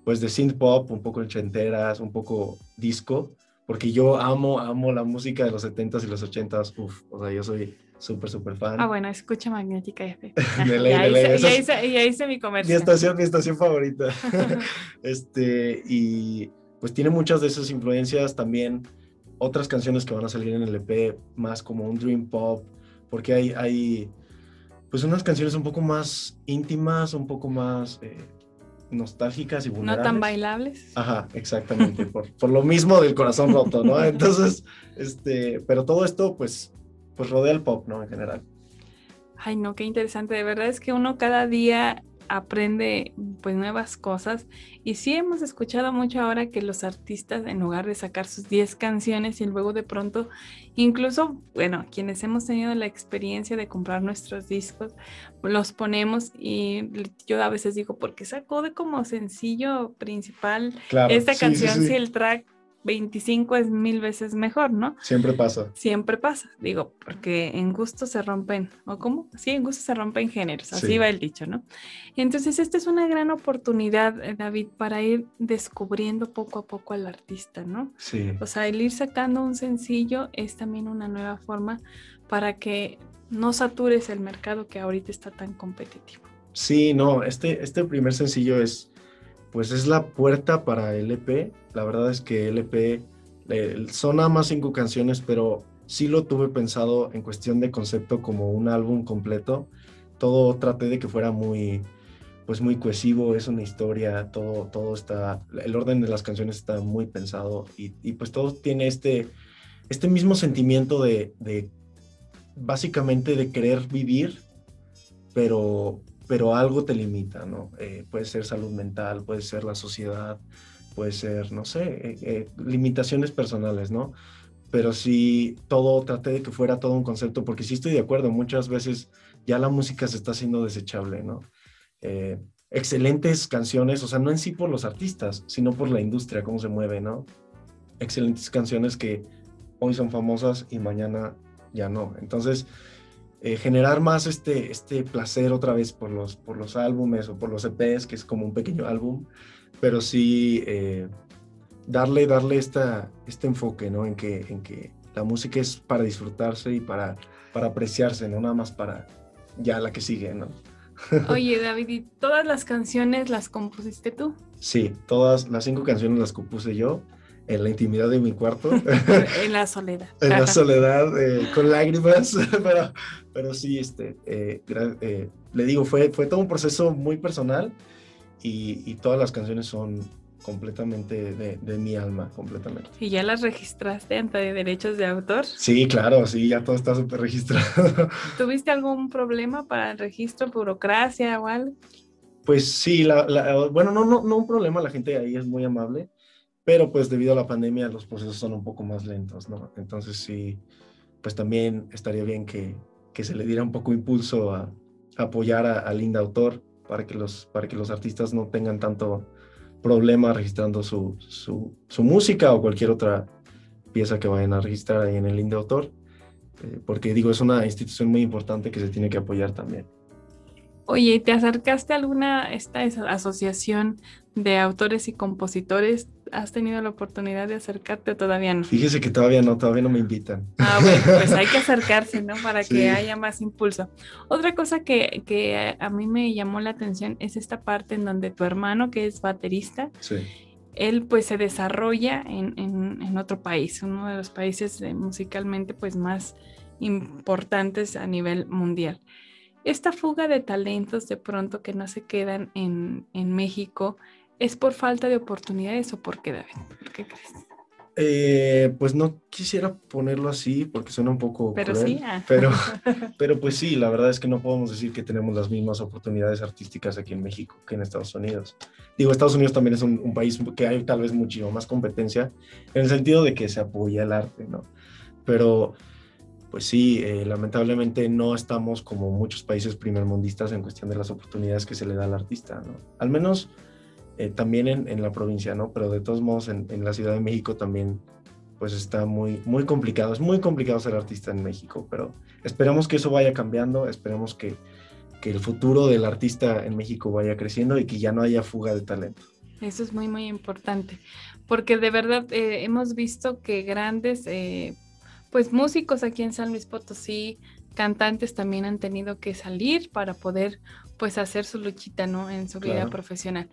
Speaker 2: pues de synth pop, un poco ochenteras, un poco disco, porque yo amo, amo la música de los 70s y los 80s. Uf, o sea, yo soy súper, súper fan.
Speaker 1: Ah, bueno, escucha Magnética F. de ley, de ley. Ya hice, mi comercio.
Speaker 2: Mi estación, mi estación favorita. [LAUGHS] [LAUGHS] este, y pues tiene muchas de esas influencias también. Otras canciones que van a salir en el EP, más como un dream pop, porque hay, hay pues unas canciones un poco más íntimas, un poco más eh, nostálgicas y vulnerables.
Speaker 1: No tan bailables.
Speaker 2: Ajá, exactamente, por, por, lo mismo del corazón roto, ¿no? [LAUGHS] Entonces, este, pero todo esto, pues, pues rodea el pop, ¿no? En general.
Speaker 1: Ay, no, qué interesante. De verdad es que uno cada día aprende pues nuevas cosas. Y sí hemos escuchado mucho ahora que los artistas en lugar de sacar sus 10 canciones y luego de pronto incluso bueno quienes hemos tenido la experiencia de comprar nuestros discos los ponemos y yo a veces digo porque sacó de como sencillo principal esta canción si el track 25 es mil veces mejor, ¿no?
Speaker 2: Siempre pasa.
Speaker 1: Siempre pasa, digo, porque en gusto se rompen, ¿o cómo? Sí, en gusto se rompen géneros, así va el dicho, ¿no? Entonces, esta es una gran oportunidad, eh, David, para ir descubriendo poco a poco al artista, ¿no?
Speaker 2: Sí.
Speaker 1: O sea, el ir sacando un sencillo es también una nueva forma para que no satures el mercado que ahorita está tan competitivo.
Speaker 2: Sí, no, este, este primer sencillo es pues es la puerta para el EP. La verdad es que el EP son nada más cinco canciones, pero sí lo tuve pensado en cuestión de concepto como un álbum completo. Todo traté de que fuera muy, pues muy cohesivo, es una historia, todo, todo está, el orden de las canciones está muy pensado y, y pues todo tiene este, este mismo sentimiento de, de, básicamente de querer vivir, pero, pero algo te limita, ¿no? Eh, puede ser salud mental, puede ser la sociedad, puede ser, no sé, eh, eh, limitaciones personales, ¿no? pero sí todo traté de que fuera todo un concepto, porque sí estoy de acuerdo, muchas veces ya la música se está haciendo desechable, ¿no? Excelentes canciones, o sea, no en sí por los artistas, sino por la industria, cómo se mueve, ¿no? Excelentes canciones que hoy son famosas y mañana ya no. Entonces, eh, generar más este, este placer otra vez por los, por los álbumes o por los EPs, que es como un pequeño álbum, pero sí eh, darle, darle esta, este enfoque, ¿no? En que, en que la música es para disfrutarse y para, para apreciarse, no nada más para ya la que sigue, ¿no? [LAUGHS]
Speaker 1: Oye, David, ¿y todas las canciones las compusiste tú?
Speaker 2: Sí, todas las cinco canciones las compuse yo en la intimidad de mi cuarto. [LAUGHS]
Speaker 1: en la soledad.
Speaker 2: en la soledad, eh, con lágrimas, [LAUGHS] pero, pero sí, este, eh, eh, le digo, fue, fue todo un proceso muy personal y, y todas las canciones son, completamente de, mi alma, completamente.
Speaker 1: ¿Y ya las registraste ante derechos de autor?
Speaker 2: Sí, claro, sí, ya todo está súper registrado. [LAUGHS]
Speaker 1: ¿Tuviste algún problema para el registro, burocracia o algo?
Speaker 2: Pues sí, la, bueno, no, no, no un problema, la gente ahí es muy amable, pero pues debido a la pandemia los procesos son un poco más lentos, ¿no? Entonces sí, pues también estaría bien que, que se le diera un poco impulso a, apoyar a, Linda Autor para que, los, para que los artistas no tengan tanto problema registrando su, su, música o cualquier otra pieza que vayan a registrar ahí en el link de autor, eh, porque digo, es una institución muy importante que se tiene que apoyar también.
Speaker 1: Oye, ¿te acercaste a alguna esta asociación de autores y compositores? ¿Has tenido la oportunidad de acercarte o todavía no?
Speaker 2: Fíjese que todavía no, todavía no me invitan.
Speaker 1: Ah, bueno, pues hay que [LAUGHS] acercarse, ¿no? Para que haya más impulso. Otra cosa que, que, a mí me llamó la atención es esta parte en donde tu hermano, que es baterista, él pues se desarrolla en, en, en, otro país, uno de los países musicalmente pues más importantes a nivel mundial esta fuga de talentos de pronto que no se quedan en, México, ¿es por falta de oportunidades o por qué, David? ¿Por qué crees?
Speaker 2: Eh, pues no quisiera ponerlo así porque suena un poco
Speaker 1: pero sí
Speaker 2: ah. pero [LAUGHS] pero pues sí la verdad es que no podemos decir que tenemos las mismas oportunidades artísticas aquí en México que en Estados Unidos digo Estados Unidos también es un, un país que hay tal vez muchísimo más competencia en el sentido de que se apoya el arte no pero pues sí, eh, lamentablemente no estamos como muchos países primermundistas en cuestión de las oportunidades que se le da al artista, ¿no? Al menos eh, también en, la provincia, ¿no? Pero de todos modos en, la Ciudad de México también pues está muy, muy complicado. Es muy complicado ser artista en México, pero esperamos que eso vaya cambiando, esperemos que, que el futuro del artista en México vaya creciendo y que ya no haya fuga de talento.
Speaker 1: Eso es muy, muy importante, porque de verdad eh, hemos visto que grandes pues músicos aquí en San Luis Potosí, cantantes también han tenido que salir para poder pues hacer su luchita, ¿no? En su vida profesional.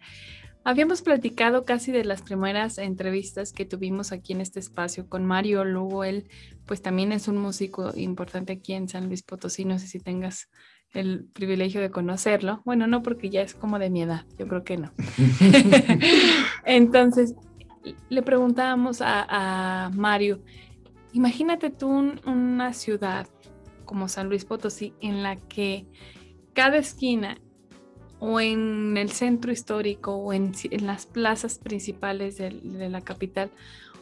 Speaker 1: Habíamos platicado casi de las primeras entrevistas que tuvimos aquí en este espacio con Mario Lugo. Él, pues también es un músico importante aquí en San Luis Potosí. No sé si tengas el privilegio de conocerlo. Bueno, no porque ya es como de mi edad, yo creo que no. [LAUGHS] Entonces, le preguntábamos a, a Mario Imagínate tú una ciudad como San Luis Potosí en la que cada esquina o en el centro histórico o en, las plazas principales de, la capital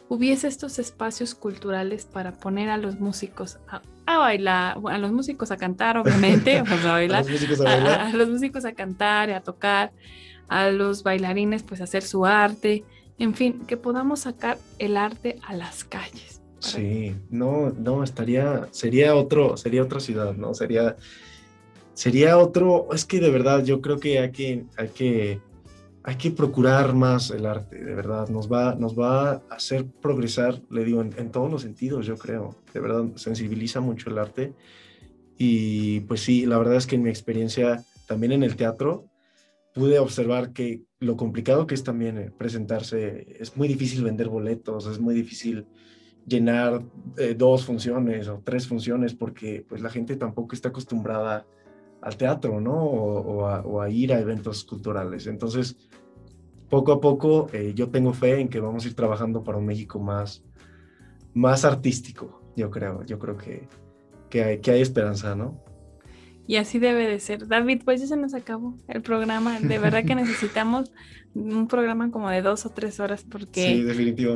Speaker 1: hubiese estos espacios culturales para poner a los músicos a, bailar, a los músicos a cantar, obviamente, [LAUGHS] a, bailar, a, los músicos a cantar, a tocar, a los bailarines pues a hacer su arte, en fin, que podamos sacar el arte a las calles.
Speaker 2: Sí, no, no, estaría, sería otro, sería otra ciudad, ¿no? Sería, sería otro, es que de verdad yo creo que hay que, hay que, hay que procurar más el arte, de verdad, nos va, nos va a hacer progresar, le digo, en, todos los sentidos, yo creo, de verdad, sensibiliza mucho el arte. Y pues sí, la verdad es que en mi experiencia también en el teatro pude observar que lo complicado que es también eh, presentarse, es muy difícil vender boletos, es muy difícil llenar eh, dos funciones o tres funciones porque pues la gente tampoco está acostumbrada al teatro, ¿no? O, a, ir a eventos culturales. Entonces, poco a poco eh, yo tengo fe en que vamos a ir trabajando para un México más, más artístico, yo creo. Yo creo que, que, hay, que hay esperanza, ¿no?
Speaker 1: Y así debe de ser. David, pues ya se nos acabó el programa. De verdad que [LAUGHS] necesitamos un programa como de dos o tres horas porque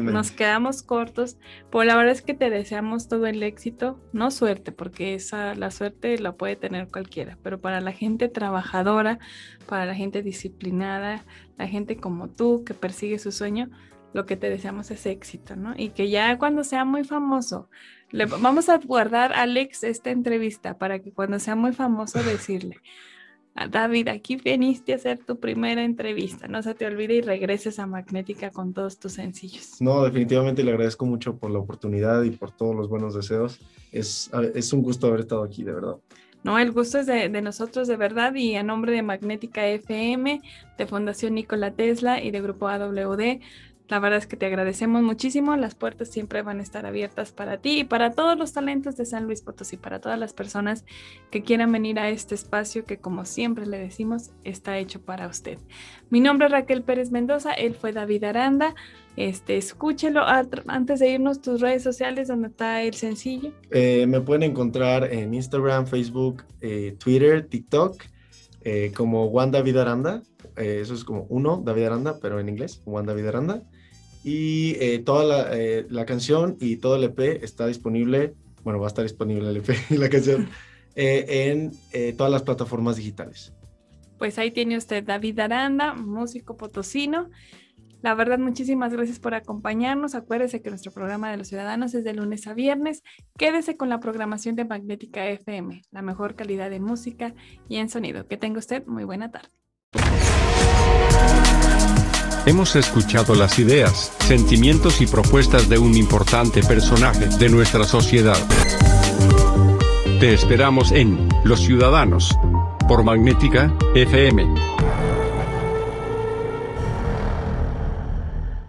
Speaker 1: nos quedamos cortos. Pues la verdad es que te deseamos todo el éxito, no suerte, porque esa la suerte la puede tener cualquiera, pero para la gente trabajadora, para la gente disciplinada, la gente como tú que persigue su sueño, lo que te deseamos es éxito, ¿no? Y que ya cuando sea muy famoso, le, vamos a guardar a Alex esta entrevista para que cuando sea muy famoso decirle, a David, aquí viniste a hacer tu primera entrevista, no se te olvide y regreses a Magnética con todos tus sencillos.
Speaker 2: No, definitivamente le agradezco mucho por la oportunidad y por todos los buenos deseos. Es, es un gusto haber estado aquí, de verdad.
Speaker 1: No, el gusto es de, de, nosotros de verdad y a nombre de Magnética FM, de Fundación Nikola Tesla y de Grupo AWD, la verdad es que te agradecemos muchísimo. Las puertas siempre van a estar abiertas para ti y para todos los talentos de San Luis Potosí, para todas las personas que quieran venir a este espacio que como siempre le decimos está hecho para usted. Mi nombre es Raquel Pérez Mendoza, él fue David Aranda. Este, escúchelo antes de irnos tus redes sociales donde está el sencillo.
Speaker 2: Eh, me pueden encontrar en Instagram, Facebook, eh, Twitter, TikTok eh, como Juan David Aranda. eso es como uno, David Aranda, pero en inglés, Juan David Aranda. Y eh, toda la, eh, la, canción y todo el EP está disponible, bueno, va a estar disponible el EP [LAUGHS] y la canción eh, en todas las plataformas digitales.
Speaker 1: Pues ahí tiene usted David Aranda, músico potosino. La verdad, muchísimas gracias por acompañarnos. Acuérdese que nuestro programa de los ciudadanos es de lunes a viernes. Quédese con la programación de Magnética FM, la mejor calidad de música y en sonido. Que tenga usted muy buena tarde.
Speaker 3: Hemos escuchado las ideas, sentimientos y propuestas de un importante personaje de nuestra sociedad. Te esperamos en Los Ciudadanos, por Magnética FM